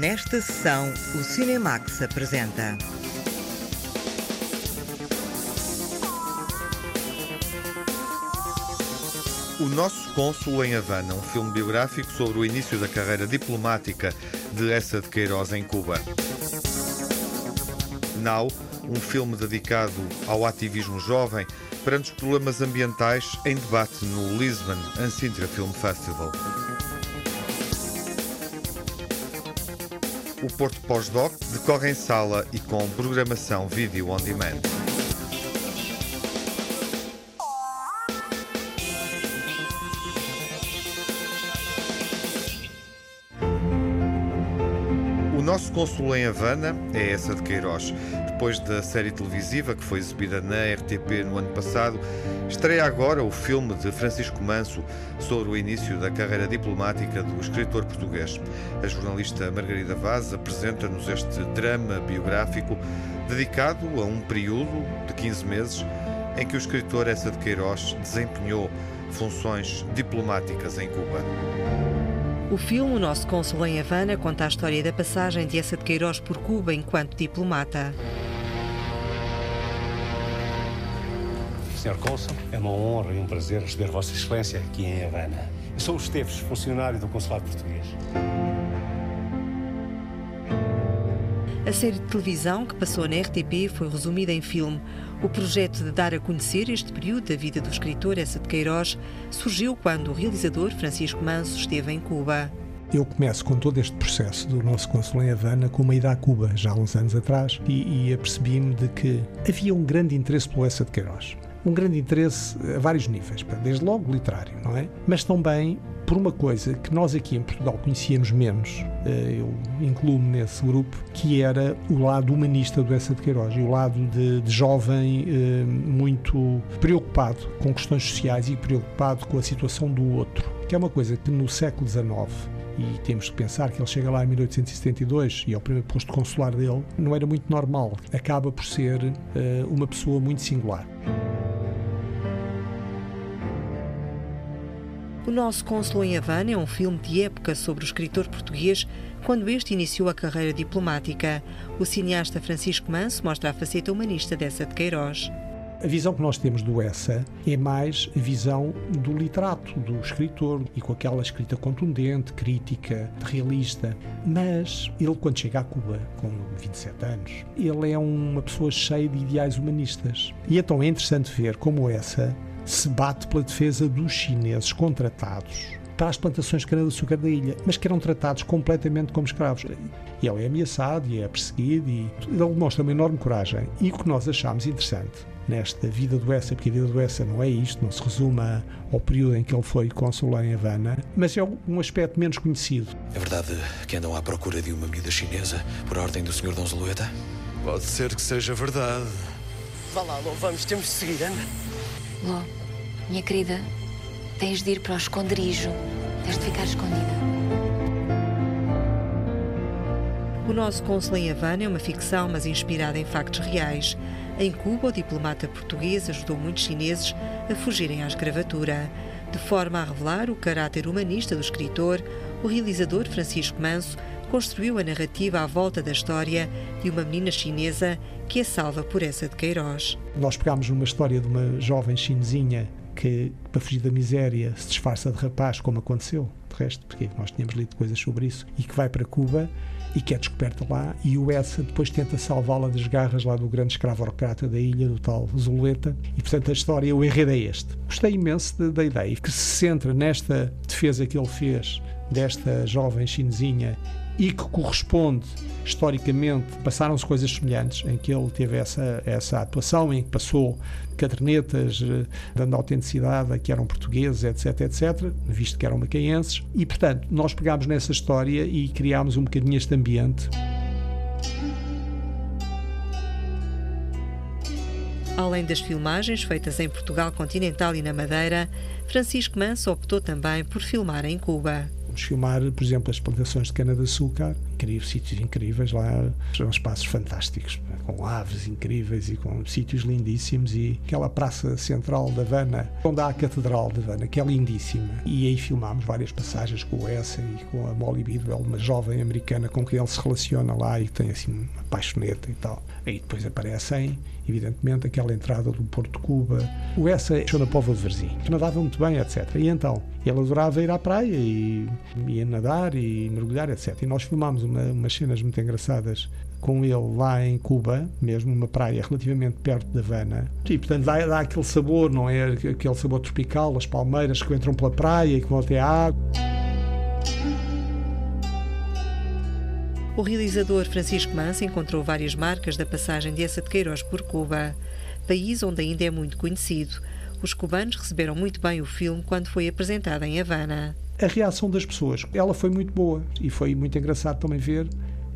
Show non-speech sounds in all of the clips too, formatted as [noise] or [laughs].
Nesta sessão, o Cinemax apresenta. O Nosso Cônsul em Havana, um filme biográfico sobre o início da carreira diplomática de Essa de Queiroz em Cuba. Now, um filme dedicado ao ativismo jovem perante os problemas ambientais em debate no Lisbon Ansintra Film Festival. O Porto Pós-Doc decorre em sala e com programação vídeo on demand. O nosso cônsul em Havana é essa de Queiroz. Depois da série televisiva que foi exibida na RTP no ano passado, estreia agora o filme de Francisco Manso sobre o início da carreira diplomática do escritor português. A jornalista Margarida Vaz apresenta-nos este drama biográfico dedicado a um período de 15 meses em que o escritor Essa de Queiroz desempenhou funções diplomáticas em Cuba. O filme O Nosso Cônsul em Havana conta a história da passagem de Essa de Queiroz por Cuba enquanto diplomata. Senhor Cônsul, é uma honra e um prazer receber Vossa Excelência aqui em Havana. Eu sou o Esteves, funcionário do Consulado Português. A série de televisão que passou na RTP foi resumida em filme. O projeto de dar a conhecer este período da vida do escritor Essa de Queiroz surgiu quando o realizador Francisco Manso esteve em Cuba. Eu começo com todo este processo do nosso consul em Havana com uma ida a Cuba, já há uns anos atrás, e, e apercebi-me de que havia um grande interesse pelo Essa de Queiroz. Um grande interesse a vários níveis, desde logo literário, não é? Mas também por uma coisa que nós aqui em Portugal conhecíamos menos, eu incluo-me nesse grupo, que era o lado humanista do Essa de Queiroz e o lado de, de jovem muito preocupado com questões sociais e preocupado com a situação do outro, que é uma coisa que no século XIX e temos que pensar que ele chega lá em 1872 e é o primeiro posto consular dele, não era muito normal. Acaba por ser uh, uma pessoa muito singular. O Nosso Cônsul em Havana é um filme de época sobre o escritor português quando este iniciou a carreira diplomática. O cineasta Francisco Manso mostra a faceta humanista dessa de Queiroz. A visão que nós temos do Essa é mais a visão do literato, do escritor, e com aquela escrita contundente, crítica, realista. Mas ele, quando chega a Cuba, com 27 anos, ele é uma pessoa cheia de ideais humanistas. E então é interessante ver como Essa se bate pela defesa dos chineses contratados para as plantações de cana-de-açúcar da ilha, mas que eram tratados completamente como escravos. E ele é ameaçado e é perseguido e ele mostra uma enorme coragem. E o que nós achamos interessante nesta vida do Essa, porque a vida do Essa não é isto, não se resume ao período em que ele foi cônsul em Havana, mas é um aspecto menos conhecido. É verdade que andam à procura de uma medida chinesa por ordem do Sr. Dom Zulueta? Pode ser que seja verdade. Vá lá, Lô, vamos, temos de seguir, anda. Lô, minha querida, tens de ir para o esconderijo. Tens de ficar escondida. O nosso cônsul em Havana é uma ficção, mas inspirada em factos reais. Em Cuba, o diplomata português ajudou muitos chineses a fugirem à escravatura. De forma a revelar o caráter humanista do escritor, o realizador Francisco Manso construiu a narrativa à volta da história de uma menina chinesa que é salva por essa de Queiroz. Nós pegámos numa história de uma jovem chinesinha que, para fugir da miséria, se disfarça de rapaz, como aconteceu, de resto, porque nós tínhamos lido coisas sobre isso, e que vai para Cuba e que é descoberta lá, e o Essa depois tenta salvá-la das garras lá do grande escravocrata da ilha, do tal Zuleta, e portanto a história, o enredo é este. Gostei imenso da ideia, que se centra nesta defesa que ele fez desta jovem chinesinha e que corresponde historicamente, passaram-se coisas semelhantes em que ele teve essa, essa atuação, em que passou cadernetas dando autenticidade a que eram portugueses, etc, etc, visto que eram macaenses, e portanto nós pegámos nessa história e criámos um bocadinho este ambiente. Além das filmagens feitas em Portugal continental e na Madeira, Francisco Manso optou também por filmar em Cuba. Vamos filmar, por exemplo, as plantações de cana-de-açúcar incrível, sítios incríveis lá, são espaços fantásticos, com aves incríveis e com sítios lindíssimos e aquela praça central da Havana, onde há a Catedral de Havana, que é lindíssima. E aí filmámos várias passagens com o Essa e com a Molly Bidwell, uma jovem americana com quem ele se relaciona lá e tem assim uma paixoneta e tal. Aí depois aparecem, evidentemente, aquela entrada do Porto de Cuba. O Essa achou na Póvoa de Varzim, que nadava muito bem, etc. E então, ele adorava ir à praia e ia nadar e mergulhar, etc. E nós filmámos uma, umas cenas muito engraçadas com ele lá em Cuba, mesmo numa praia relativamente perto da Havana. E, portanto, dá, dá aquele sabor, não é? Aquele sabor tropical, as palmeiras que entram pela praia e que vão até à água. O realizador Francisco Mansa encontrou várias marcas da passagem de Essa de Queiroz por Cuba, país onde ainda é muito conhecido. Os cubanos receberam muito bem o filme quando foi apresentado em Havana. A reação das pessoas, ela foi muito boa e foi muito engraçado também ver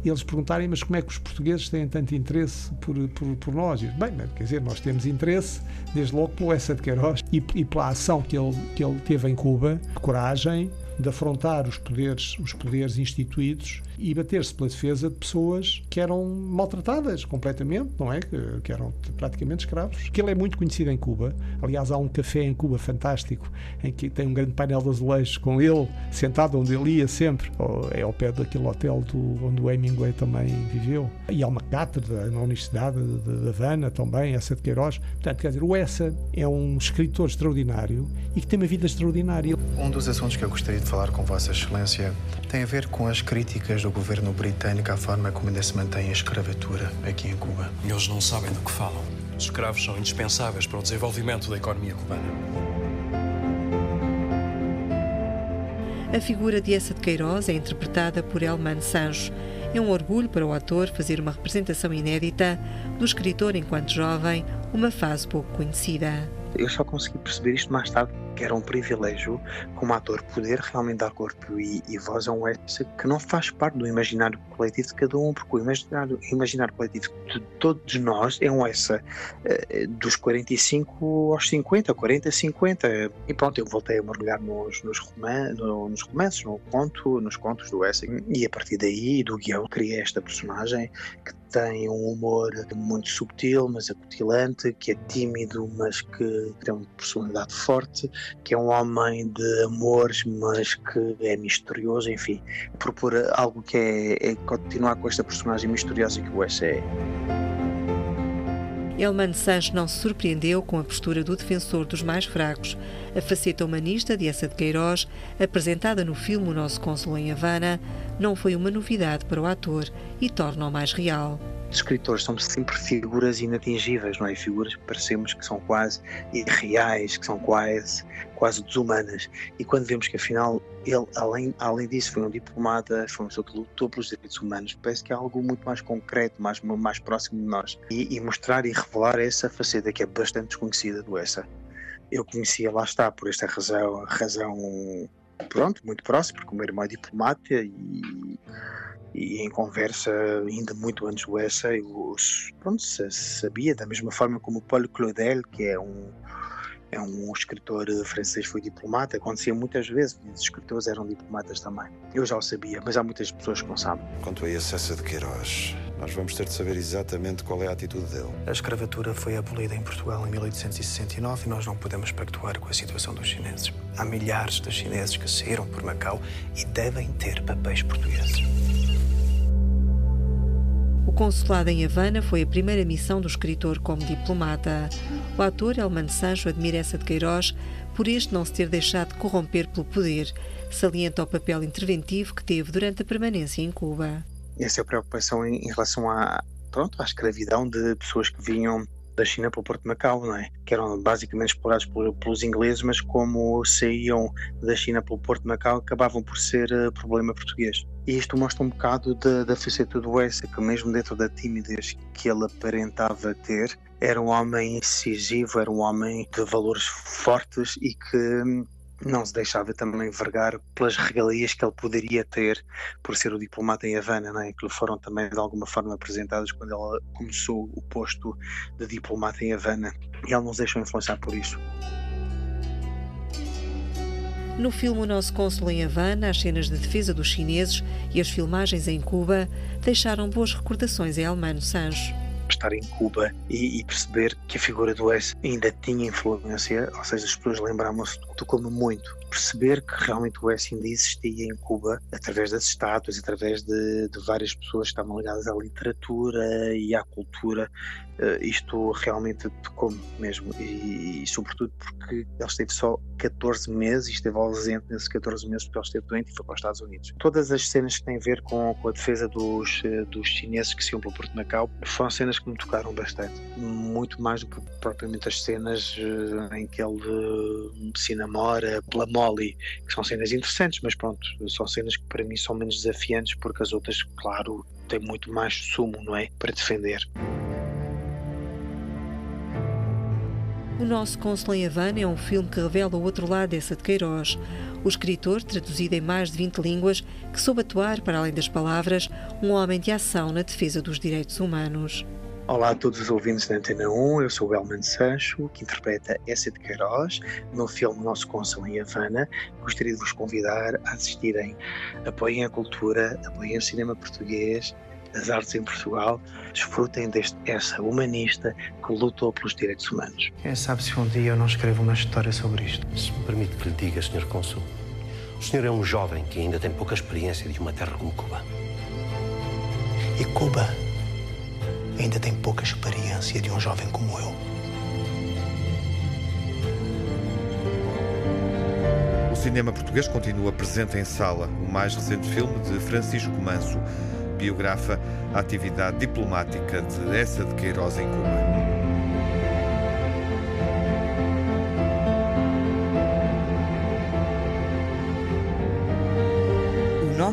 eles perguntarem, mas como é que os portugueses têm tanto interesse por, por, por nós? E, bem, quer dizer, nós temos interesse, desde logo, pelo Essa de Queiroz e, e pela ação que ele, que ele teve em Cuba, coragem, de afrontar os poderes, os poderes instituídos e bater-se pela defesa de pessoas que eram maltratadas completamente, não é? Que, que, eram praticamente escravos. Que ele é muito conhecido em Cuba. Aliás, há um café em Cuba fantástico em que tem um grande painel de azulejos com ele sentado onde ele ia sempre. É ao pé daquele hotel do, onde o Hemingway também viveu. E há uma cátedra na Universidade de, Havana também, essa de Queiroz. Portanto, quer dizer, o Essa é um escritor extraordinário e que tem uma vida extraordinária. Um dos assuntos que eu gostaria de falar com Vossa Excelência tem a ver com as críticas do governo britânico à forma como ainda se mantém a escravatura aqui em Cuba. Eles não sabem do que falam. Os escravos são indispensáveis para o desenvolvimento da economia cubana. A figura de Essa de Queiroz é interpretada por Elman Sancho. É um orgulho para o ator fazer uma representação inédita do escritor enquanto jovem, uma fase pouco conhecida. Eu só consegui perceber isto mais tarde que era um privilégio como ator poder realmente dar corpo e, e voz a um essa que não faz parte do imaginário coletivo de cada um, porque o imaginário, imaginário coletivo de todos nós é um essa uh, dos 45 aos 50, 40, 50. E pronto, eu voltei a mergulhar nos, nos, roman no, nos romances, no conto, nos contos do Essa, e a partir daí, do guião, criei esta personagem que tem um humor muito subtil, mas acutilante, que é tímido, mas que tem uma personalidade forte, que é um homem de amores, mas que é misterioso, enfim, propor algo que é, é continuar com esta personagem misteriosa que o Wes é. Elman Sancho não se surpreendeu com a postura do defensor dos mais fracos. A faceta humanista de Essa de Queiroz, apresentada no filme O Nosso Cônsul em Havana, não foi uma novidade para o ator e torna-o mais real escritores são sempre figuras inatingíveis, não é? Figuras que parecemos que são quase irreais, que são quase, quase desumanas. E quando vemos que afinal ele, além, além disso, foi um diplomata, foi uma pessoa que lutou pelos direitos humanos, parece que é algo muito mais concreto, mais, mais próximo de nós. E, e mostrar e revelar essa faceta que é bastante desconhecida do essa. Eu conhecia, lá está, por esta razão, razão pronto, muito próximo, porque o meu irmão é diplomata e e em conversa, ainda muito antes do essay, os, pronto, sabia, da mesma forma como o Paul Claudel, que é um, é um escritor francês, foi diplomata, acontecia muitas vezes, os escritores eram diplomatas também. Eu já o sabia, mas há muitas pessoas que não sabem. Quanto a esse de Queiroz, nós vamos ter de saber exatamente qual é a atitude dele. A escravatura foi abolida em Portugal em 1869 e nós não podemos pactuar com a situação dos chineses. Há milhares de chineses que saíram por Macau e devem ter papéis portugueses. Consulado em Havana foi a primeira missão do escritor como diplomata. O ator Elman Sancho admira essa de Queiroz por este não se ter deixado corromper pelo poder. Salienta o papel interventivo que teve durante a permanência em Cuba. Essa é preocupação em, em relação à, pronto, à escravidão de pessoas que vinham da China para o Porto de Macau, não é? Que eram basicamente explorados pelos ingleses, mas como saíam da China para o Porto de Macau, acabavam por ser uh, problema português. E isto mostra um bocado da, da faceta do Wes, que mesmo dentro da timidez que ele aparentava ter, era um homem incisivo, era um homem de valores fortes e que hum, não se deixava também vergar pelas regalias que ele poderia ter por ser o diplomata em Havana, não é? que lhe foram também de alguma forma apresentadas quando ele começou o posto de diplomata em Havana. E ele não se deixou influenciar por isso. No filme O Nosso Cônsul em Havana, as cenas de defesa dos chineses e as filmagens em Cuba deixaram boas recordações em Almano Sancho estar em Cuba e, e, perceber que a figura do S ainda tinha influência, ou seja, as pessoas lembravam-se do como muito. Perceber que realmente o S ainda existia em Cuba através das estátuas, através de, de várias pessoas que estavam ligadas à literatura e à cultura. Uh, isto realmente tocou-me mesmo. E, e, sobretudo porque ele esteve só 14 meses e esteve ausente nesses 14 meses porque ele esteve doente e foi para os Estados Unidos. Todas as cenas que têm a ver com, com a defesa dos, uh, dos chineses que se iam para o Porto de Macau foram cenas que me tocaram bastante, muito mais do que propriamente as cenas uh, em que ele se namora pela Molly, que são cenas interessantes, mas pronto, são cenas que para mim são menos desafiantes porque as outras, claro, têm muito mais sumo, não é? Para defender. O Nosso Cônsul em Havana é um filme que revela o outro lado dessa de Queiroz. O escritor, traduzido em mais de 20 línguas, que soube atuar, para além das palavras, um homem de ação na defesa dos direitos humanos. Olá a todos os ouvintes da Antena 1, eu sou o Elman Sancho, que interpreta Essa de Queiroz no filme Nosso Cônsul em Havana. Gostaria de vos convidar a assistirem. Apoiem a cultura, apoiem o cinema português, as artes em Portugal desfrutem deste essa humanista que lutou pelos direitos humanos. Quem sabe se um dia eu não escrevo uma história sobre isto? Se me permite que lhe diga, Sr. Cônsul, o senhor é um jovem que ainda tem pouca experiência de uma terra como Cuba. E Cuba ainda tem pouca experiência de um jovem como eu. O cinema português continua presente em sala. O mais recente filme de Francisco Manso biografa a atividade diplomática de Essa de Queiroz em Cuba.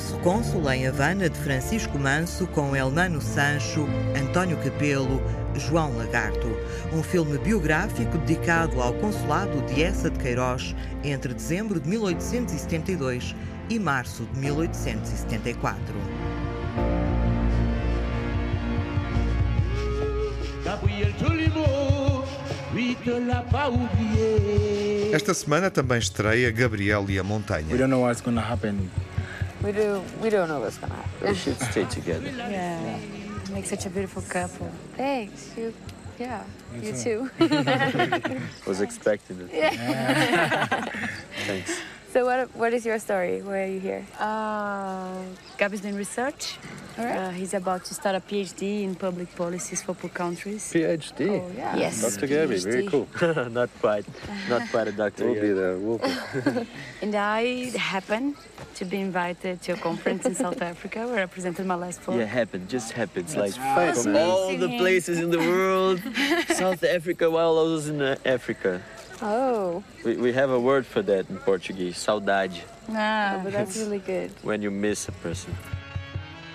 Nosso Cônsul em Havana de Francisco Manso com Elnano Sancho, António Capelo, João Lagarto. Um filme biográfico dedicado ao consulado de Essa de Queiroz entre dezembro de 1872 e março de 1874. Esta semana também estreia Gabriel e a Montanha. We don't know what's gonna happen. We do. We don't know what's gonna happen. We should stay together. [laughs] Yeah. Make such a beautiful couple. Thanks. You. Yeah. You, too. [laughs] Was expecting [laughs] it. Yeah. Thanks. So what what is your story? Why are you here? Uh, Gab is doing research. All right. Uh, he's about to start a PhD in public policies for poor countries. PhD. Oh, yeah. Yes. Dr. Gabby, very cool. Not quite. Not quite a doctor. We'll yet. be there. We'll be. And I happen to be invited to a conference in South Africa where I presented my last book. Yeah, happened. Just happens. That's like right. from all the places in the world, [laughs] South Africa, while I was in uh, Africa. Oh. We, we have a word for that in Portuguese. Saudade. Ah, but that's [laughs] really good. When you miss a person.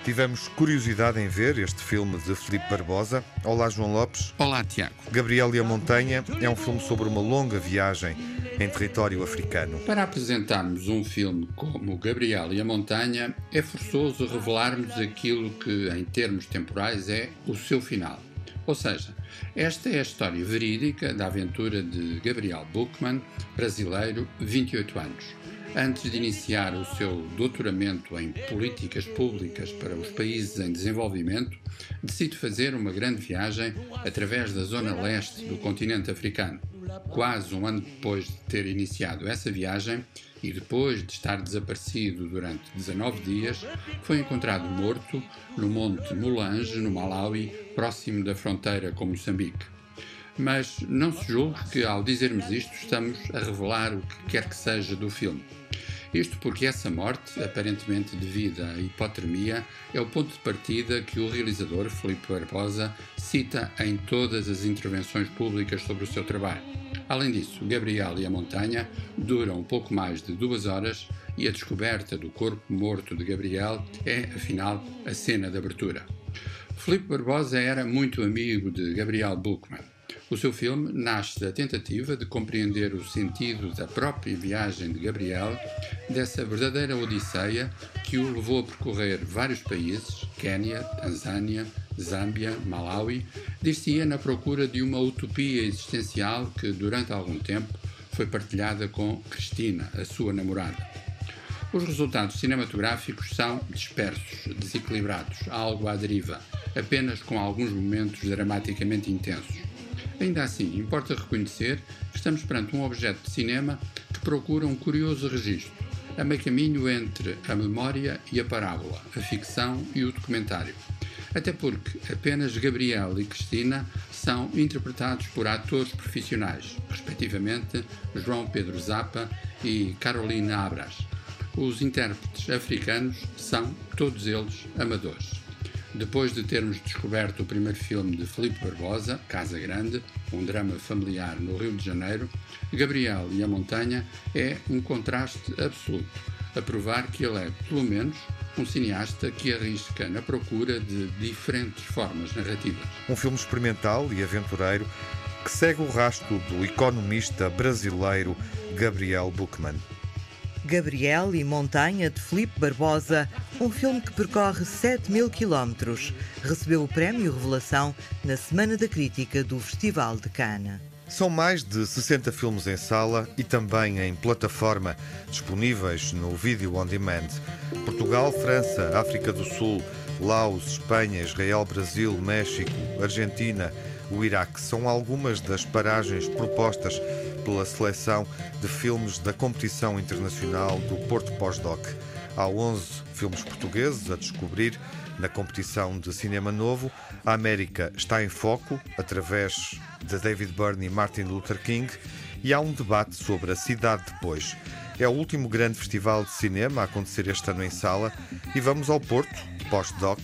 Tivemos curiosidade em ver este filme de Felipe Barbosa. Olá, João Lopes. Olá, Tiago. Gabriel e a Montanha é um filme sobre uma longa viagem em território africano. Para apresentarmos um filme como Gabriel e a Montanha, é forçoso revelarmos aquilo que, em termos temporais, é o seu final. Ou seja, esta é a história verídica da aventura de Gabriel Buchmann, brasileiro, 28 anos. Antes de iniciar o seu doutoramento em políticas públicas para os países em desenvolvimento, decide fazer uma grande viagem através da zona leste do continente africano. Quase um ano depois de ter iniciado essa viagem e depois de estar desaparecido durante 19 dias, foi encontrado morto no Monte Mulange, no Malawi, próximo da fronteira com Moçambique. Mas não se julgue que, ao dizermos isto, estamos a revelar o que quer que seja do filme. Isto porque essa morte, aparentemente devida à hipotermia, é o ponto de partida que o realizador, Filipe Barbosa, cita em todas as intervenções públicas sobre o seu trabalho. Além disso, Gabriel e a Montanha duram pouco mais de duas horas e a descoberta do corpo morto de Gabriel é, afinal, a cena de abertura. Filipe Barbosa era muito amigo de Gabriel Buchmann. O seu filme nasce da tentativa de compreender o sentido da própria viagem de Gabriel, dessa verdadeira odisseia que o levou a percorrer vários países, Quênia, Tanzânia, Zâmbia, Malawi, dir-se-ia na procura de uma utopia existencial que, durante algum tempo, foi partilhada com Cristina, a sua namorada. Os resultados cinematográficos são dispersos, desequilibrados, algo à deriva, apenas com alguns momentos dramaticamente intensos. Ainda assim, importa reconhecer que estamos perante um objeto de cinema que procura um curioso registro, a meio caminho entre a memória e a parábola, a ficção e o documentário. Até porque apenas Gabriel e Cristina são interpretados por atores profissionais, respectivamente João Pedro Zappa e Carolina Abras. Os intérpretes africanos são, todos eles, amadores. Depois de termos descoberto o primeiro filme de Felipe Barbosa, Casa Grande, um drama familiar no Rio de Janeiro, Gabriel e a Montanha é um contraste absoluto, a provar que ele é, pelo menos, um cineasta que arrisca na procura de diferentes formas narrativas. Um filme experimental e aventureiro que segue o rastro do economista brasileiro Gabriel Buchmann. Gabriel e Montanha, de Felipe Barbosa, um filme que percorre 7 mil quilómetros. Recebeu o Prémio Revelação na Semana da Crítica do Festival de Cannes. São mais de 60 filmes em sala e também em plataforma, disponíveis no Vídeo On Demand. Portugal, França, África do Sul, Laos, Espanha, Israel, Brasil, México, Argentina, o Iraque são algumas das paragens propostas pela seleção de filmes da competição internacional do Porto Pós-Doc. Há 11 filmes portugueses a descobrir na competição de cinema novo. A América está em foco através de David Byrne e Martin Luther King e há um debate sobre a cidade depois. É o último grande festival de cinema a acontecer este ano em sala e vamos ao Porto, pós-doc,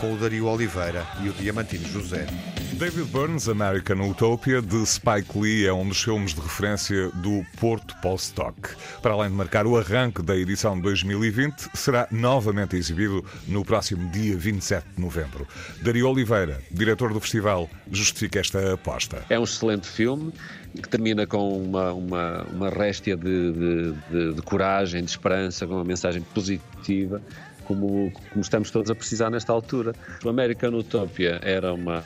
com o Dario Oliveira e o Diamantino José. David Burns' American Utopia de Spike Lee é um dos filmes de referência do Porto Post-Doc. Para além de marcar o arranque da edição de 2020, será novamente exibido no próximo dia 27 de novembro. Dario Oliveira, diretor do festival, justifica esta aposta. É um excelente filme que termina com uma, uma, uma réstia de, de, de, de coragem, de esperança, com uma mensagem positiva como, como, estamos todos a precisar nesta altura. O American Utopia era uma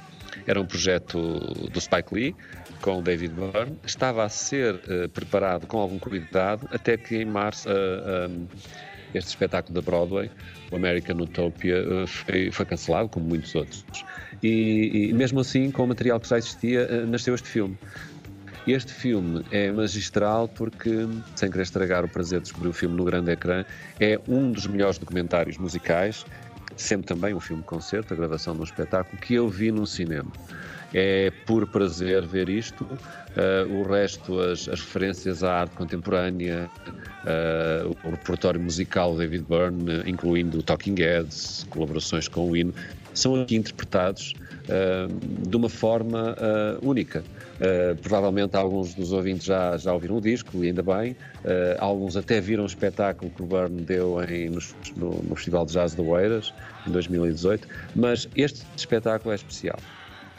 era um projeto do Spike Lee com o David Byrne. Estava a ser uh, preparado com algum cuidado até que em março uh, eh, um, eh, este espetáculo da Broadway, o American Utopia, uh, foi, foi, cancelado, como muitos outros. E, e, mesmo assim, com o material que já existia, nasceu este filme. Este filme é magistral porque, sem querer estragar o prazer de descobrir o filme no grande ecrã, é um dos melhores documentários musicais sempre também um filme-concerto, a gravação de um espetáculo, que eu vi no cinema. É por prazer ver isto. Uh, o resto, as, as, referências à arte contemporânea, uh, o repertório musical David Byrne, incluindo Talking Heads, colaborações com o hino, são aqui interpretados uh, de uma forma única. Uh, provavelmente alguns dos ouvintes já, já ouviram o disco, e ainda bem. Uh, alguns até viram o espetáculo que o Byrne deu em, no, no, Festival de Jazz de Oeiras, em 2018. Mas este espetáculo é especial,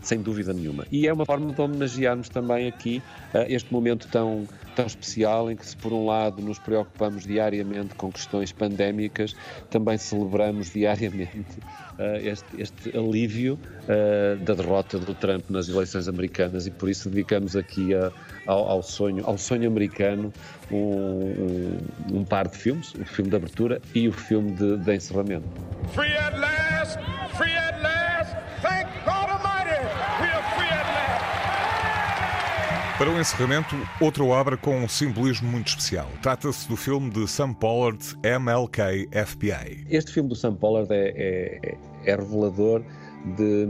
sem dúvida nenhuma. E é uma forma de homenagearmos também aqui uh, este momento tão, tão especial em que, se por um lado nos preocupamos diariamente com questões pandémicas, também celebramos diariamente uh, este, este, alívio uh, da derrota do Trump nas eleições americanas e por isso dedicamos aqui a, ao, ao, sonho, ao sonho americano um, um, par de filmes, o filme de abertura e o filme de, de encerramento. Free at last, free at last, thank God Almighty, we are free at last. Para o encerramento, outra obra com um simbolismo muito especial. Trata-se do filme de Sam Pollard, MLK FBI. Este filme do Sam Pollard é, é, é revelador de,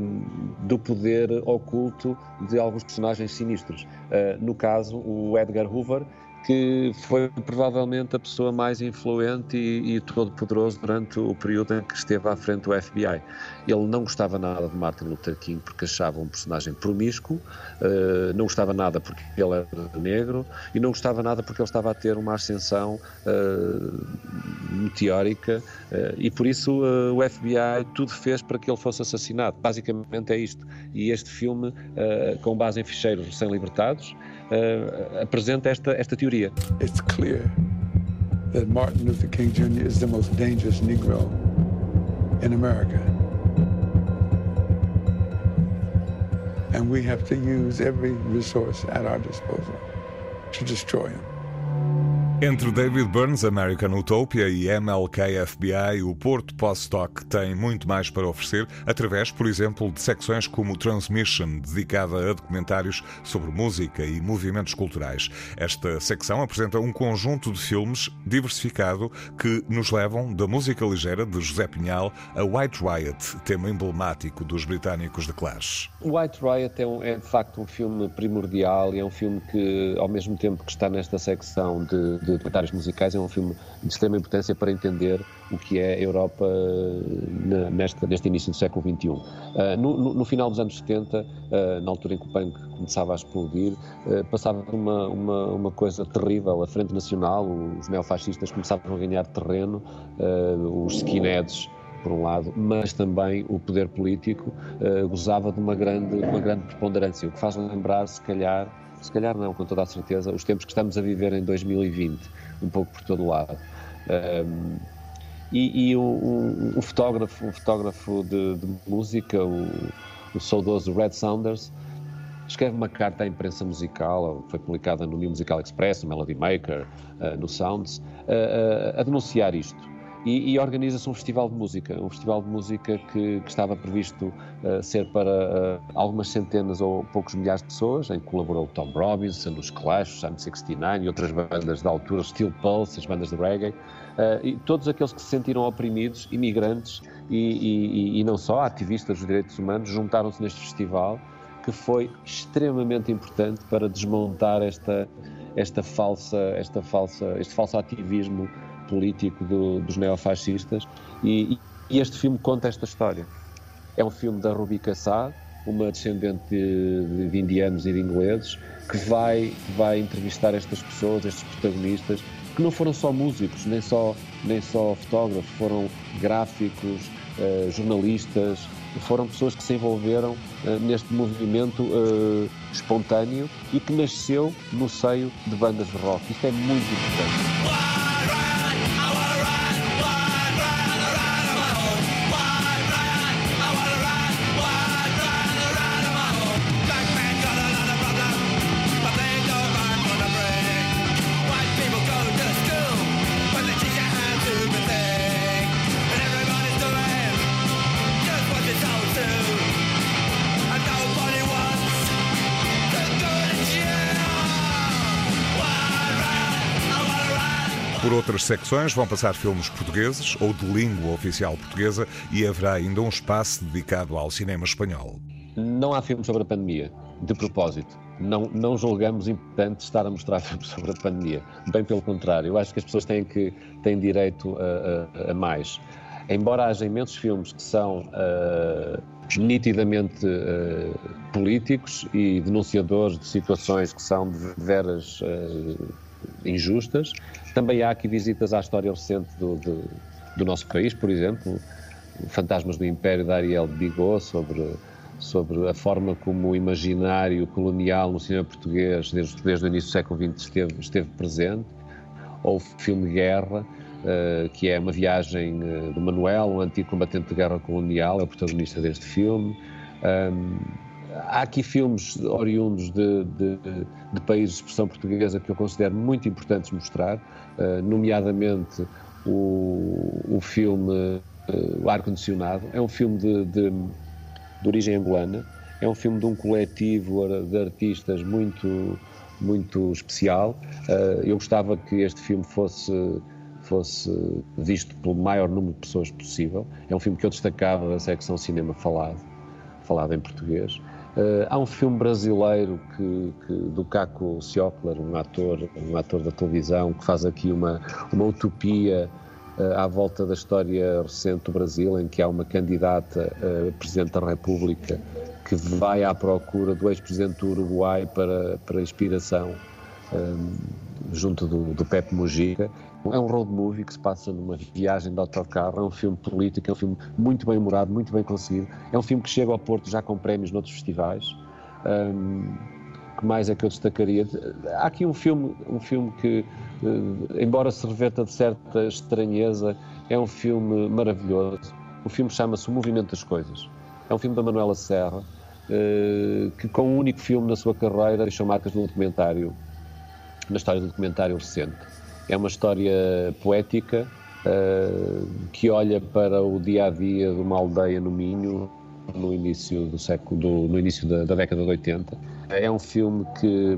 do poder oculto de alguns personagens sinistros. Uh, no caso, o Edgar Hoover que foi provavelmente a pessoa mais influente e, e todo-poderoso durante o período em que esteve à frente do FBI. Ele não gostava nada de Martin Luther King porque achava um personagem promíscuo, uh, não gostava nada porque ele era negro e não gostava nada porque ele estava a ter uma ascensão uh, meteórica uh, e por isso o FBI tudo fez para que ele fosse assassinado. Basicamente é isto. E este filme, com base em ficheiros recém-libertados, uh, apresenta esta, esta teoria. It's clear that Martin Luther King Jr. is the most dangerous Negro in America. And we have to use every resource at our disposal to destroy him. Entre David Burns, American Utopia e MLK FBI, o Porto Postdoc tem muito mais para oferecer, através, por exemplo, de secções como Transmission, dedicada a documentários sobre música e movimentos culturais. Esta secção apresenta um conjunto de filmes diversificado que nos levam da música ligeira de José Pinhal a White Riot, tema emblemático dos britânicos de Clash. White Riot é, um, é, de facto um filme primordial e é um filme que, ao mesmo tempo que está nesta secção de, de documentários musicais, é um filme de extrema importância para entender o que é a Europa eh, neste, neste início do século XXI. Uh, eh, no, no, no, final dos anos 70, uh, eh, na altura em que o punk começava a explodir, uh, passava uma, uma, uma, coisa terrível. A Frente Nacional, os neofascistas começavam a ganhar terreno, os skinheads por um lado, mas também o poder político uh, gozava de uma grande, uma grande preponderância, o que faz lembrar, se calhar, se calhar não, com toda a certeza, os tempos que estamos a viver em 2020, um pouco por todo lado. Um, e, e um, um, fotógrafo, um fotógrafo de, de música, o, o saudoso Red Saunders, escreve uma carta à imprensa musical, foi publicada no New Musical Express, no Melody Maker, uh, no Sounds, uh, uh, a denunciar isto e, e organiza-se um festival de música, um festival de música que, que estava previsto uh, ser para uh, algumas centenas ou poucos milhares de pessoas, em que colaborou Tom Robinson, os Clash, Sam 69 e outras bandas da altura, Steel Pulse, as bandas de reggae, uh, e todos aqueles que se sentiram oprimidos, imigrantes e, e, e não só, ativistas dos direitos humanos, juntaram-se neste festival que foi extremamente importante para desmontar esta esta falsa, esta falsa, este falso ativismo político do, dos neofascistas e, e, este filme conta esta história. É um filme da Ruby Kassad, uma descendente de, de, indianos e de ingleses, que vai, vai entrevistar estas pessoas, estes protagonistas, que não foram só músicos, nem só, nem só fotógrafos, foram gráficos, uh, jornalistas, foram pessoas que se envolveram uh, neste movimento uh, espontâneo e que nasceu no seio de bandas de rock. Isto é muito importante. Por outras secções vão passar filmes portugueses ou de língua oficial portuguesa e haverá ainda um espaço dedicado ao cinema espanhol. Não há filmes sobre a pandemia, de propósito. Não, não julgamos importante estar a mostrar [laughs] filmes sobre a pandemia. Bem pelo contrário, eu acho que as pessoas têm, que, têm direito a, a, a mais. Embora haja imensos filmes que são uh, nitidamente uh, políticos e denunciadores de situações que são de veras uh, injustas, também há aqui visitas à história recente do, do, do nosso país, por exemplo, Fantasmas do Império da Ariel Bigot, sobre, sobre a forma como o imaginário colonial no cinema português, desde, desde o início do século XX, esteve, esteve presente, ou o filme Guerra, uh, que é uma viagem uh, do Manuel, um antigo combatente de guerra colonial, é o protagonista deste filme. Um, há aqui filmes oriundos de, de, de, países de expressão portuguesa que eu considero muito importantes mostrar, uh, nomeadamente o, o filme uh, Ar-Condicionado. É um filme de, de, de, origem angolana, é um filme de um coletivo de artistas muito, muito especial. Uh, eu gostava que este filme fosse fosse visto pelo maior número de pessoas possível. É um filme que eu destacava da secção cinema falado, falado em português. Uh, há um filme brasileiro que, que, do Caco Ciocler, um ator, um ator da televisão, que faz aqui uma, uma utopia uh, à volta da história recente do Brasil, em que há uma candidata a Presidente da República que vai à procura do ex-presidente do Uruguai para, para inspiração junto do, do Pepe Mujica. É um road movie que se passa numa viagem de autocarro, é um filme político, é um filme muito bem humorado, muito bem conseguido. É um filme que chega ao Porto já com prémios noutros festivais. Um, que mais é que eu destacaria? Há aqui um filme, um filme que, eh, embora se reverta de certa estranheza, é um filme maravilhoso. O filme chama-se O Movimento das Coisas. É um filme da Manuela Serra, eh, que com um único filme na sua carreira deixou marcas no documentário na história do documentário recente. É uma história poética uh, que olha para o dia a dia de uma aldeia no Minho no início do século, do, no início da, da, década de 80. É um filme que,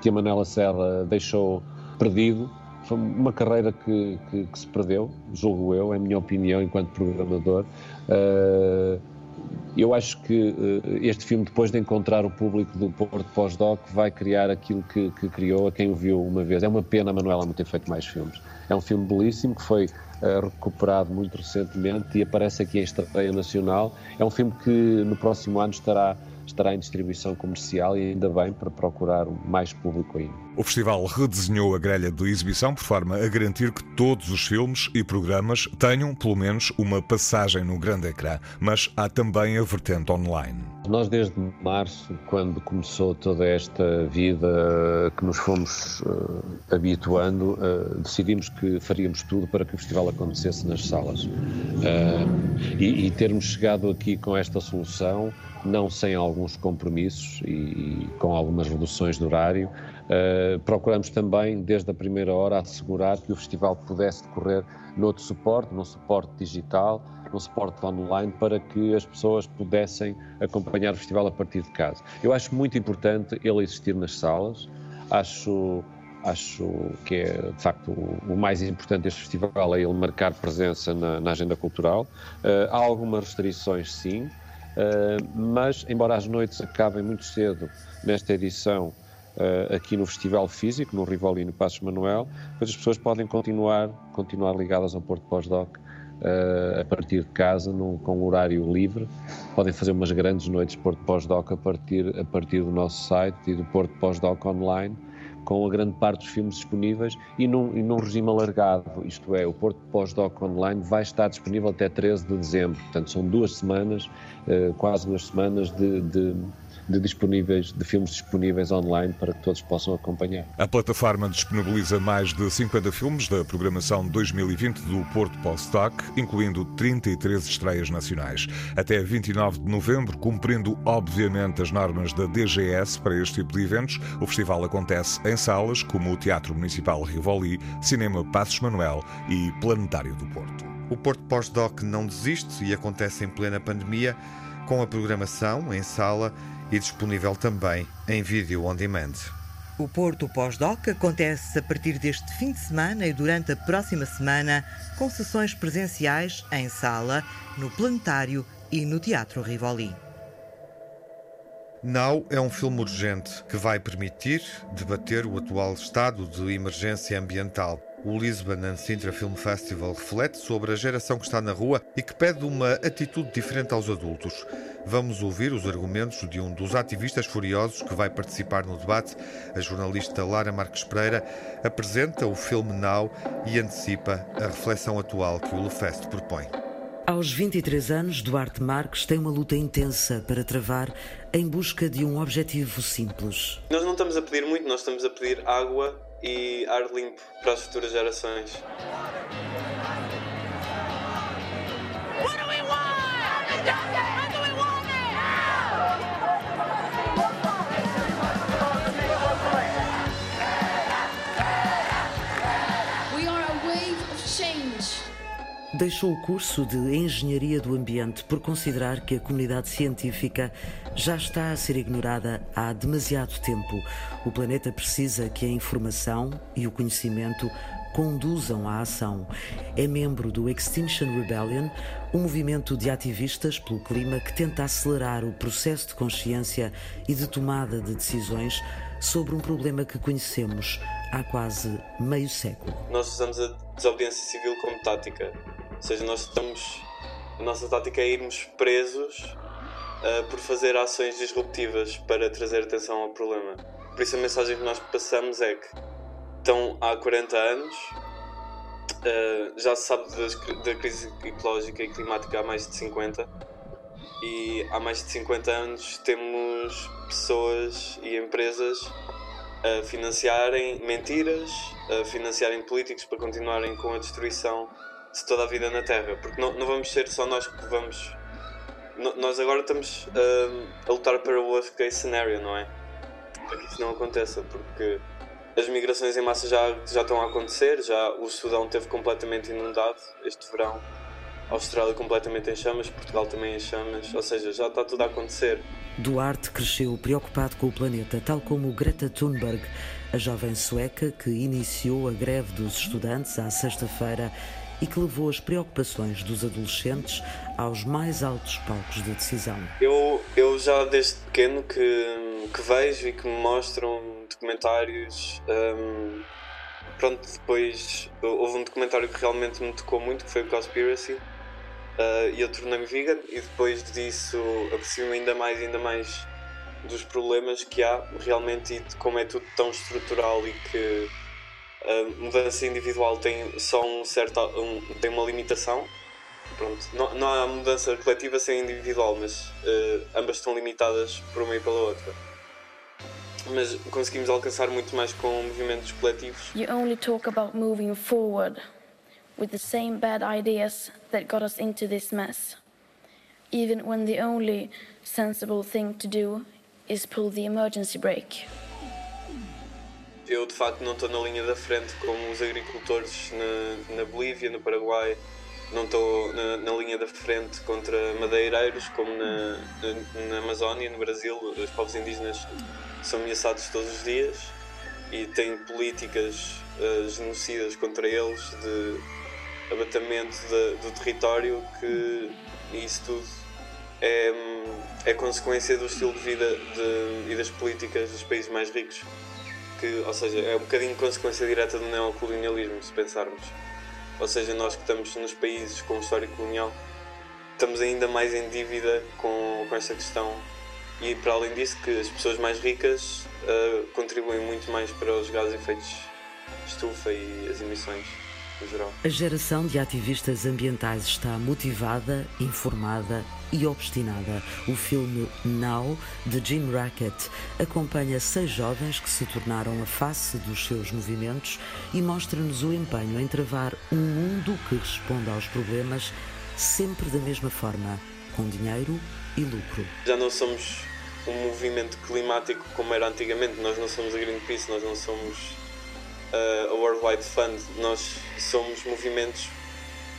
que a Manuela Serra deixou perdido. Foi uma carreira que, que, que se perdeu, julgo eu, é a minha opinião enquanto programador. Uh, eu acho que uh, este filme, depois de encontrar o público do Porto Pós-Doc, vai criar aquilo que, que, criou a quem o viu uma vez. É uma pena a Manuela não ter feito mais filmes. É um filme belíssimo que foi uh, recuperado muito recentemente e aparece aqui em estreia nacional. É um filme que no próximo ano estará estará em distribuição comercial e ainda bem para procurar mais público ainda. O festival redesenhou a grelha de exibição por forma a garantir que todos os filmes e programas tenham pelo menos uma passagem no grande ecrã, mas há também a vertente online. Nós desde março, quando começou toda esta vida que nos fomos uh, habituando, uh, decidimos que faríamos tudo para que o festival acontecesse nas salas. Uh, e, e termos chegado aqui com esta solução não sem alguns compromissos e, e com algumas reduções de horário. Uh, procuramos também, desde a primeira hora, assegurar que o festival pudesse decorrer noutro suporte, num suporte digital, num suporte online, para que as pessoas pudessem acompanhar o festival a partir de casa. Eu acho muito importante ele existir nas salas, acho acho que é de facto o, mais importante deste festival é ele marcar presença na, na agenda cultural. Uh, há algumas restrições, sim, mas, embora as noites acabem muito cedo nesta edição uh, aqui no Festival Físico, no Rivoli no Passos Manuel, as pessoas podem continuar, continuar ligadas ao Porto Pós-Doc uh, a partir de casa, num, com um horário livre. Podem fazer umas grandes noites Porto Pós-Doc a partir, a partir do nosso site e do Porto Pós-Doc online com a grande parte dos filmes disponíveis e num, e num regime alargado, isto é, o Porto Pós-Doc Online vai estar disponível até 13 de dezembro, portanto são duas semanas, eh, quase duas semanas de, de de, disponíveis, de filmes disponíveis online para que todos possam acompanhar. A plataforma disponibiliza mais de 50 filmes da programação 2020 do Porto Postdoc, incluindo 33 estreias nacionais. Até 29 de novembro, cumprindo obviamente as normas da DGS para este tipo de eventos, o festival acontece em salas como o Teatro Municipal Rivoli, Cinema Passos Manuel e Planetário do Porto. O Porto Postdoc não desiste e acontece em plena pandemia, com a programação em sala e disponível também em vídeo on demand. O Porto Pós-Doc acontece a partir deste fim de semana e durante a próxima semana, com sessões presenciais em sala, no Planetário e no Teatro Rivoli. Now é um filme urgente que vai permitir debater o atual estado de emergência ambiental. O Lisbon and Sintra Film Festival reflete sobre a geração que está na rua e que pede uma atitude diferente aos adultos. Vamos ouvir os argumentos de um dos ativistas furiosos que vai participar no debate. A jornalista Lara Marques Pereira apresenta o filme Now e antecipa a reflexão atual que o Lefest propõe. Aos 23 anos, Duarte Marques tem uma luta intensa para travar em busca de um objetivo simples. Nós não estamos a pedir muito, nós estamos a pedir água e ar limpo para as futuras gerações. What do we want? Deixou o curso de Engenharia do Ambiente por considerar que a comunidade científica já está a ser ignorada há demasiado tempo. O planeta precisa que a informação e o conhecimento conduzam à ação. É membro do Extinction Rebellion, um movimento de ativistas pelo clima que tenta acelerar o processo de consciência e de tomada de decisões sobre um problema que conhecemos há quase meio século. Nós usamos a desobediência civil como tática ou seja, nós estamos. A nossa tática é irmos presos uh, por fazer ações disruptivas para trazer atenção ao problema. Por isso, a mensagem que nós passamos é que estão há 40 anos, uh, já se sabe das, da crise ecológica e climática há mais de 50, e há mais de 50 anos temos pessoas e empresas a financiarem mentiras, a financiarem políticos para continuarem com a destruição de toda a vida na Terra, porque não, não vamos ser só nós que vamos. nós agora estamos uh, a lutar para o worst case scenario, não é? Para que isso não aconteça, porque as migrações em massa já, já estão a acontecer, já o Sudão teve completamente inundado este verão, a Austrália completamente em chamas, Portugal também em chamas, ou seja, já está tudo a acontecer. Duarte cresceu preocupado com o planeta, tal como Greta Thunberg, a jovem sueca que iniciou a greve dos estudantes à sexta-feira e que levou as preocupações dos adolescentes aos mais altos palcos de decisão. Eu, eu já desde pequeno que, que vejo e que me mostram documentários. Um, pronto, depois houve um documentário que realmente me tocou muito, que foi o Conspiracy, uh, e eu tornei-me vegan, e depois disso apercebi-me ainda mais, ainda mais dos problemas que há realmente e de como é tudo tão estrutural e que a mudança individual tem só um certo um, tem uma limitação. Pronto. Não, não há mudança coletiva sem individual mas uh, ambas estão limitadas por uma e pela outra. Mas conseguimos alcançar muito mais com movimentos coletivos. You only talk about moving forward with the same bad ideas that got us into this mess. Even when the only sensible thing to do is pull the emergency brake eu de facto não estou na linha da frente como os agricultores na, na Bolívia, no Paraguai, não estou na, na, linha da frente contra madeireiros como na, na, na, Amazónia, no Brasil, os povos indígenas são ameaçados todos os dias e têm políticas uh, genocidas contra eles de abatamento de, do território que isso tudo é, é consequência do estilo de vida de, e das políticas dos países mais ricos que, ou seja, é um bocadinho consequência direta do neocolonialismo, se pensarmos. Ou seja, nós que estamos nos países com história colonial, estamos ainda mais em dívida com, com esta questão. E para além disso, que as pessoas mais ricas uh, contribuem muito mais para os gases de efeitos estufa e as emissões. A geração de ativistas ambientais está motivada, informada e obstinada. O filme Now, de Jim Rackett, acompanha seis jovens que se tornaram a face dos seus movimentos e mostra-nos o empenho em travar um mundo que responda aos problemas sempre da mesma forma, com dinheiro e lucro. Já não somos um movimento climático como era antigamente, nós não somos a Greenpeace, nós não somos uh, a Worldwide Fund, nós somos movimentos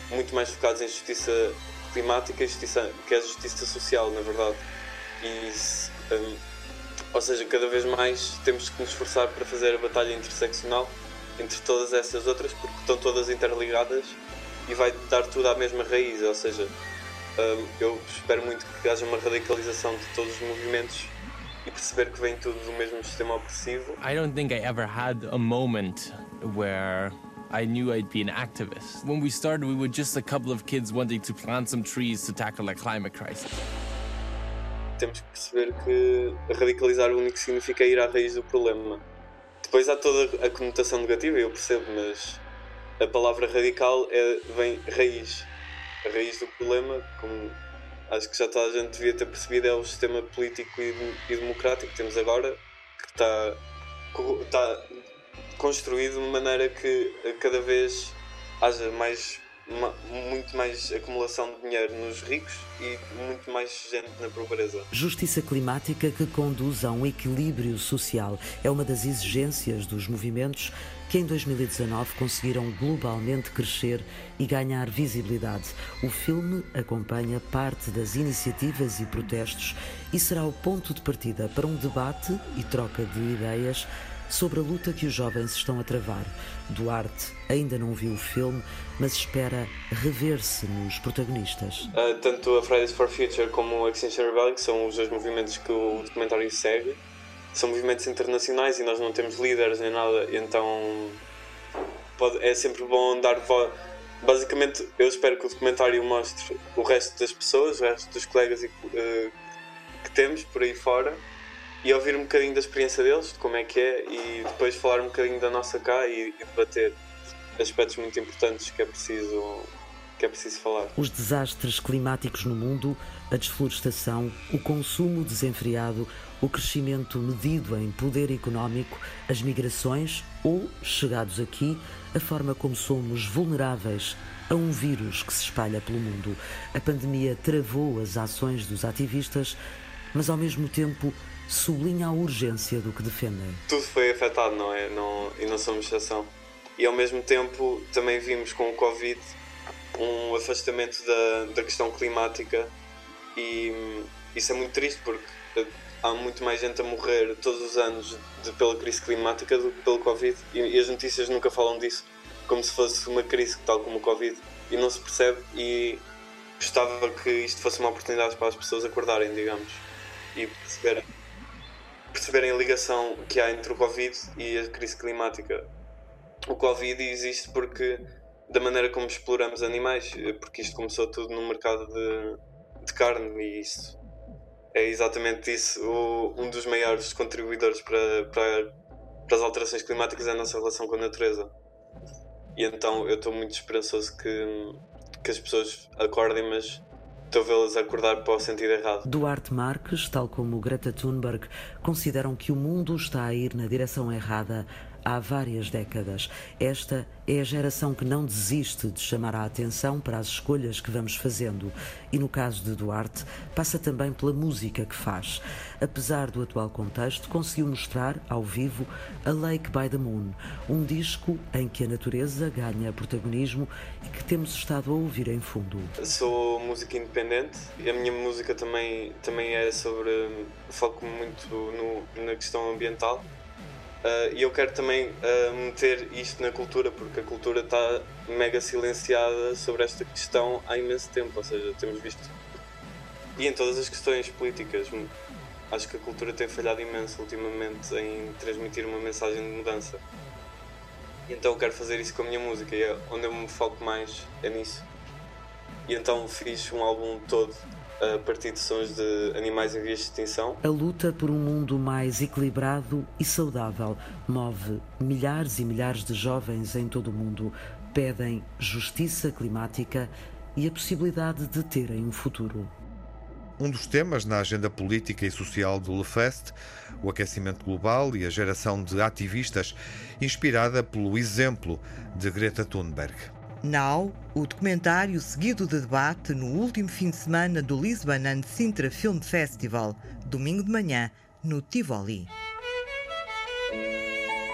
muito mais focados em justiça climática justiça, que é a justiça social, na verdade. E, um, ou seja, cada vez mais temos que nos esforçar para fazer a batalha interseccional entre todas essas outras, porque estão todas interligadas e vai dar tudo à mesma raiz. Ou seja, um, eu espero muito que haja uma radicalização de todos os movimentos e perceber que vem tudo do mesmo sistema opressivo. I don't think I ever had a moment where I knew I'd be an activist. When we started, we were just a couple of kids wanting to plant some trees to tackle a climate crisis. Temos que perceber que radicalizar o único significa ir à raiz do problema. Depois há toda a conotação negativa, eu percebo, mas a palavra radical é, vem raiz. A raiz do problema, como acho que já toda a gente devia ter percebido, é o sistema político e, democrático que temos agora, que está, construído de maneira que cada vez haja mais muito mais acumulação de dinheiro nos ricos e muito mais gente na pobreza. Justiça climática que conduz a um equilíbrio social é uma das exigências dos movimentos que em 2019 conseguiram globalmente crescer e ganhar visibilidade. O filme acompanha parte das iniciativas e protestos e será o ponto de partida para um debate e troca de ideias sobre a luta que os jovens estão a travar. Duarte ainda não viu o filme, mas espera rever-se nos protagonistas. Uh, tanto a Fridays for Future como a Extinction Rebellion, que são os dois movimentos que o documentário segue, são movimentos internacionais e nós não temos líderes nem nada, então pode, é sempre bom dar voz. Basicamente, eu espero que o documentário mostre o resto das pessoas, o resto dos colegas uh, que temos por aí fora e ouvir um bocadinho da experiência deles, de como é que é, e depois falar um bocadinho da nossa cá e, e debater aspectos muito importantes que é preciso que é preciso falar. Os desastres climáticos no mundo, a desflorestação, o consumo desenfreado, o crescimento medido em poder económico, as migrações ou, chegados aqui, a forma como somos vulneráveis a um vírus que se espalha pelo mundo. A pandemia travou as ações dos ativistas, mas ao mesmo tempo sublinha a urgência do que defendem. Tudo foi afetado, não é? Não, e não somos exceção. E ao mesmo tempo também vimos com o Covid um afastamento da, da questão climática e isso é muito triste porque há muito mais gente a morrer todos os anos de, pela crise climática do que pelo Covid e, e, as notícias nunca falam disso como se fosse uma crise tal como o Covid e não se percebe e gostava que isto fosse uma oportunidade para as pessoas acordarem, digamos, e perceberem, perceberem a ligação que há entre o Covid e a crise climática. O Covid existe porque da maneira como exploramos animais, porque isto começou tudo no mercado de, de carne e isso é exatamente isso. O, um dos maiores contribuidores para, para, para as alterações climáticas é a nossa relação com a natureza. E então eu estou muito esperançoso que, que as pessoas acordem, mas estou a vê-las acordar para o sentido errado. Duarte Marques, tal como Greta Thunberg, consideram que o mundo está a ir na direção errada há várias décadas. Esta é a geração que não desiste de chamar a atenção para as escolhas que vamos fazendo. E no caso de Duarte, passa também pela música que faz. Apesar do atual contexto, conseguiu mostrar, ao vivo, A Lake by the Moon, um disco em que a natureza ganha protagonismo e que temos estado a ouvir em fundo. Sou música independente e a minha música também, também é sobre. foco muito no, na questão ambiental e eu quero também uh, meter isto na cultura, porque a cultura está mega silenciada sobre esta questão há imenso tempo. Ou seja, temos visto. E em todas as questões políticas, acho que a cultura tem falhado imenso ultimamente em transmitir uma mensagem de mudança. E então eu quero fazer isso com a minha música, e é onde eu me foco mais é nisso. E então fiz um álbum todo a partir de sons de animais em vias de extinção. A luta por um mundo mais equilibrado e saudável move milhares e milhares de jovens em todo o mundo. Pedem justiça climática e a possibilidade de terem um futuro. Um dos temas na agenda política e social do LeFest, o aquecimento global e a geração de ativistas, inspirada pelo exemplo de Greta Thunberg. Now, o documentário seguido de debate no último fim de semana do Lisbon and Sintra Film Festival, domingo de manhã, no Tivoli.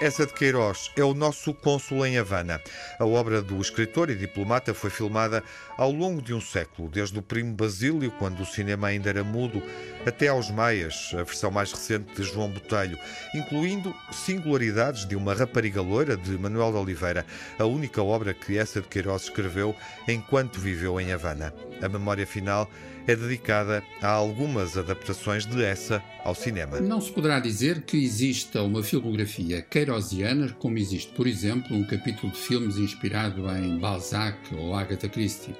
Essa de Queiroz é o nosso cônsul em Havana. A obra do escritor e diplomata foi filmada ao longo de um século, desde o primo Basílio, quando o cinema ainda era mudo, até aos Maias, a versão mais recente de João Botelho, incluindo singularidades de uma rapariga loira de Manuel de Oliveira, a única obra que essa de Queiroz escreveu enquanto viveu em Havana. A memória final é dedicada a algumas adaptações de essa ao cinema. Não se poderá dizer que exista uma filmografia queirosiana, como existe, por exemplo, um capítulo de filmes inspirado em Balzac ou Agatha Christie.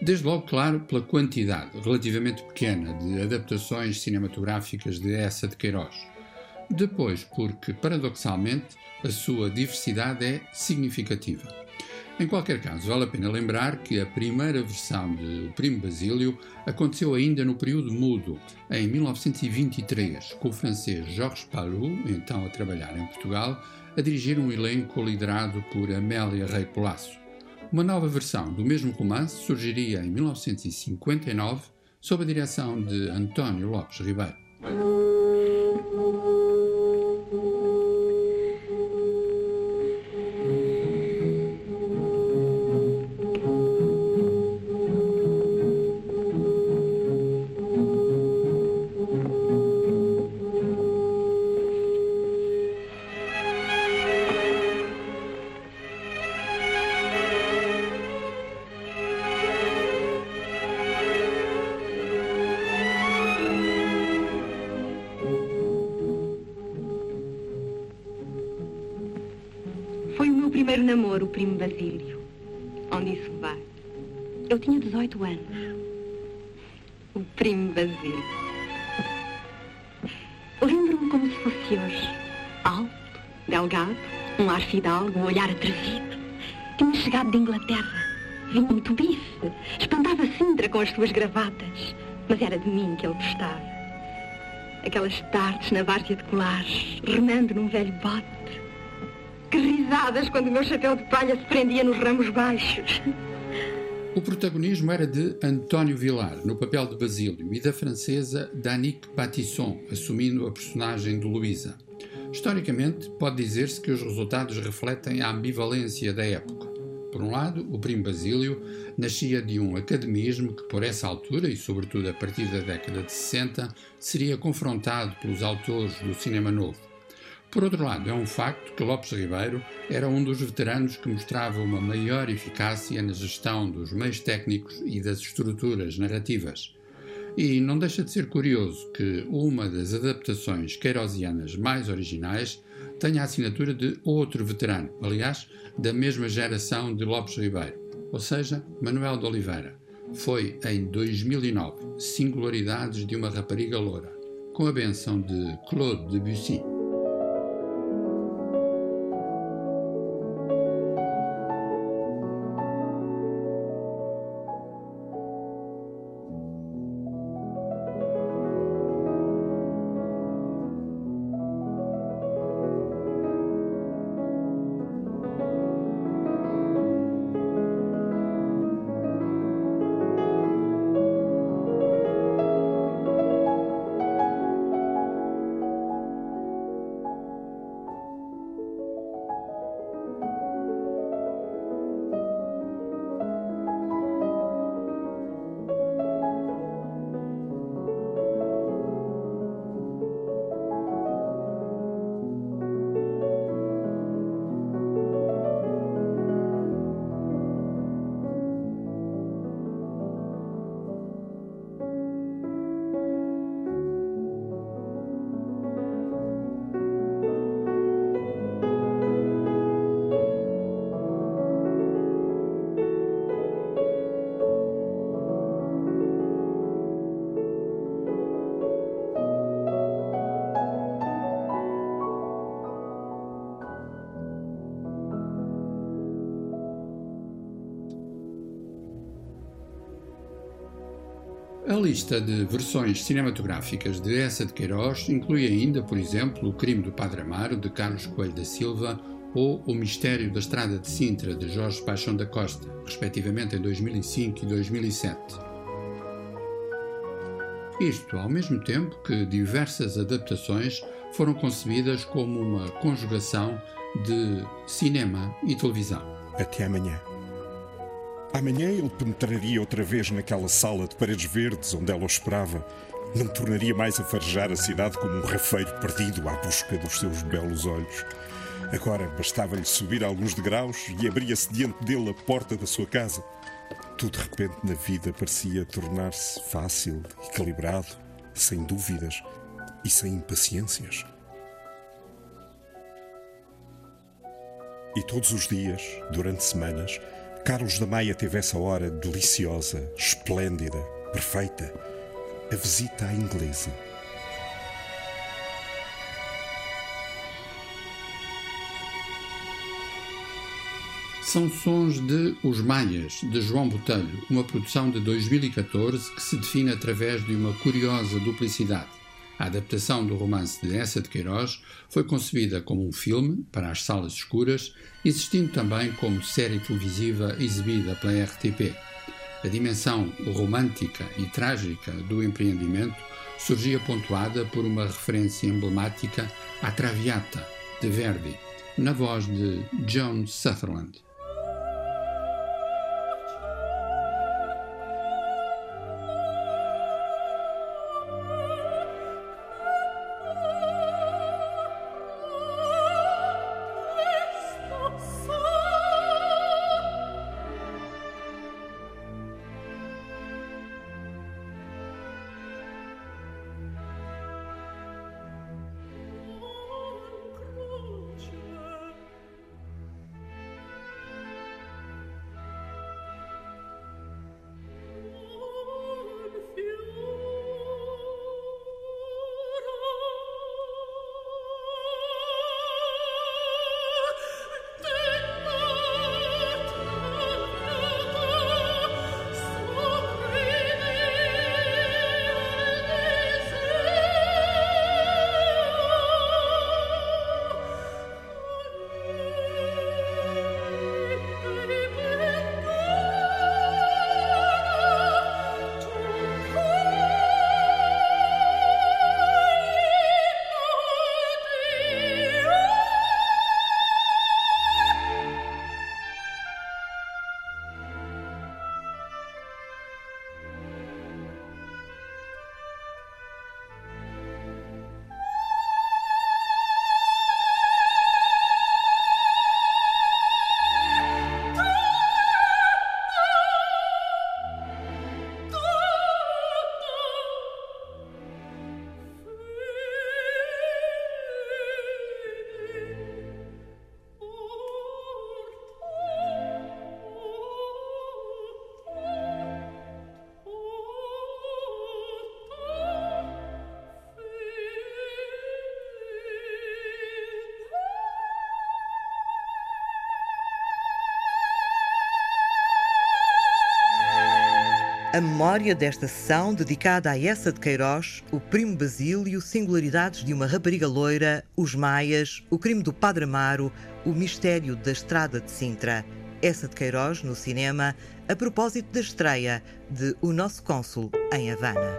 Desde logo, claro, pela quantidade relativamente pequena de adaptações cinematográficas de essa de Queiroz. Depois, porque, paradoxalmente, a sua diversidade é significativa. Em qualquer caso, vale a pena lembrar que a primeira versão de O Primo Basílio aconteceu ainda no período mudo, em 1923, com o francês Georges Palou, então a trabalhar em Portugal, a dirigir um elenco liderado por Amélia Rei Colasso. Uma nova versão do mesmo romance surgiria em 1959, sob a direção de António Lopes Ribeiro. Primo Basílio. Onde isso vai? Eu tinha 18 anos. O primo Basílio. Lembro-me como se fosse hoje. Alto, delgado, um ar fidalgo, um olhar atrevido. Tinha chegado de Inglaterra. Vinha muito bife. Espantava Sintra com as suas gravatas. Mas era de mim que ele gostava. Aquelas tardes na várzea de colares, remando num velho bote quando o meu chapéu de palha se prendia nos ramos baixos. O protagonismo era de António Vilar, no papel de Basílio, e da francesa Danique Batisson, assumindo a personagem de Luísa. Historicamente, pode dizer-se que os resultados refletem a ambivalência da época. Por um lado, o primo Basílio nascia de um academismo que, por essa altura, e sobretudo a partir da década de 60, seria confrontado pelos autores do cinema novo. Por outro lado, é um facto que Lopes Ribeiro era um dos veteranos que mostrava uma maior eficácia na gestão dos meios técnicos e das estruturas narrativas. E não deixa de ser curioso que uma das adaptações queirosianas mais originais tenha a assinatura de outro veterano, aliás, da mesma geração de Lopes Ribeiro, ou seja, Manuel de Oliveira. Foi em 2009, Singularidades de uma Rapariga Loura, com a benção de Claude Debussy. A lista de versões cinematográficas de Essa de Queiroz inclui ainda, por exemplo, O Crime do Padre Amaro, de Carlos Coelho da Silva, ou O Mistério da Estrada de Sintra, de Jorge Paixão da Costa, respectivamente em 2005 e 2007. Isto ao mesmo tempo que diversas adaptações foram concebidas como uma conjugação de cinema e televisão. Até amanhã. Amanhã ele penetraria outra vez naquela sala de paredes verdes onde ela o esperava. Não tornaria mais a farejar a cidade como um rafeiro perdido à busca dos seus belos olhos. Agora bastava-lhe subir alguns degraus e abria-se diante dele a porta da sua casa. Tudo de repente na vida parecia tornar-se fácil, equilibrado, sem dúvidas e sem impaciências. E todos os dias, durante semanas, Carlos da Maia teve essa hora deliciosa, esplêndida, perfeita, a visita à inglesa. São sons de Os Maias, de João Botelho, uma produção de 2014 que se define através de uma curiosa duplicidade. A adaptação do romance de Essa de Queiroz foi concebida como um filme para as salas escuras, existindo também como série televisiva exibida pela RTP. A dimensão romântica e trágica do empreendimento surgia pontuada por uma referência emblemática à Traviata, de Verdi, na voz de John Sutherland. A memória desta sessão dedicada a essa de Queiroz, o primo Basílio, singularidades de uma rapariga loira, os maias, o crime do Padre Amaro, o mistério da estrada de Sintra. Essa de Queiroz no cinema, a propósito da estreia de O Nosso Cônsul em Havana.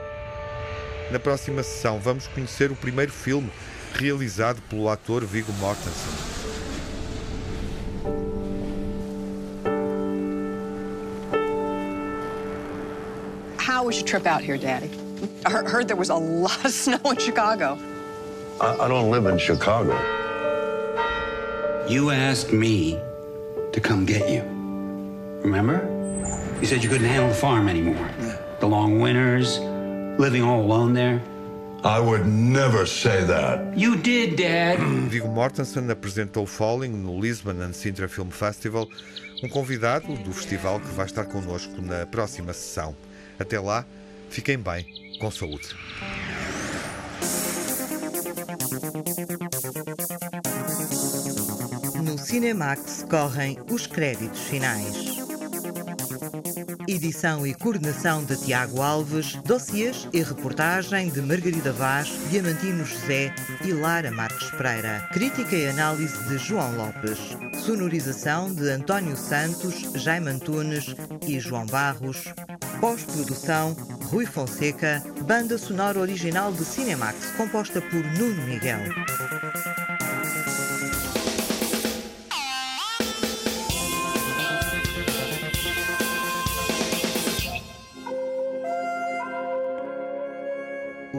Na próxima sessão vamos conhecer o primeiro filme realizado pelo ator Viggo Mortensen. How was your trip out here, Daddy? I heard there was a lot of [laughs] snow in Chicago. I, I don't live in Chicago. You asked me to come get you. Remember? You said you couldn't handle the farm anymore. The long winters, living all alone there. I would never say that. You did, Dad. [clears throat] Viggo Mortensen apresentou Falling no Lisbon and Sintra Film Festival, um convidado do festival que vai estar connosco na próxima sessão. Até lá, fiquem bem, com saúde. No Cinemax correm os créditos finais. Edição e coordenação de Tiago Alves, dossiês e reportagem de Margarida Vaz, Diamantino José e Lara Marques Pereira. Crítica e análise de João Lopes. Sonorização de António Santos, Jaime Antunes e João Barros. Pós-produção, Rui Fonseca. Banda sonora original de Cinemax, composta por Nuno Miguel.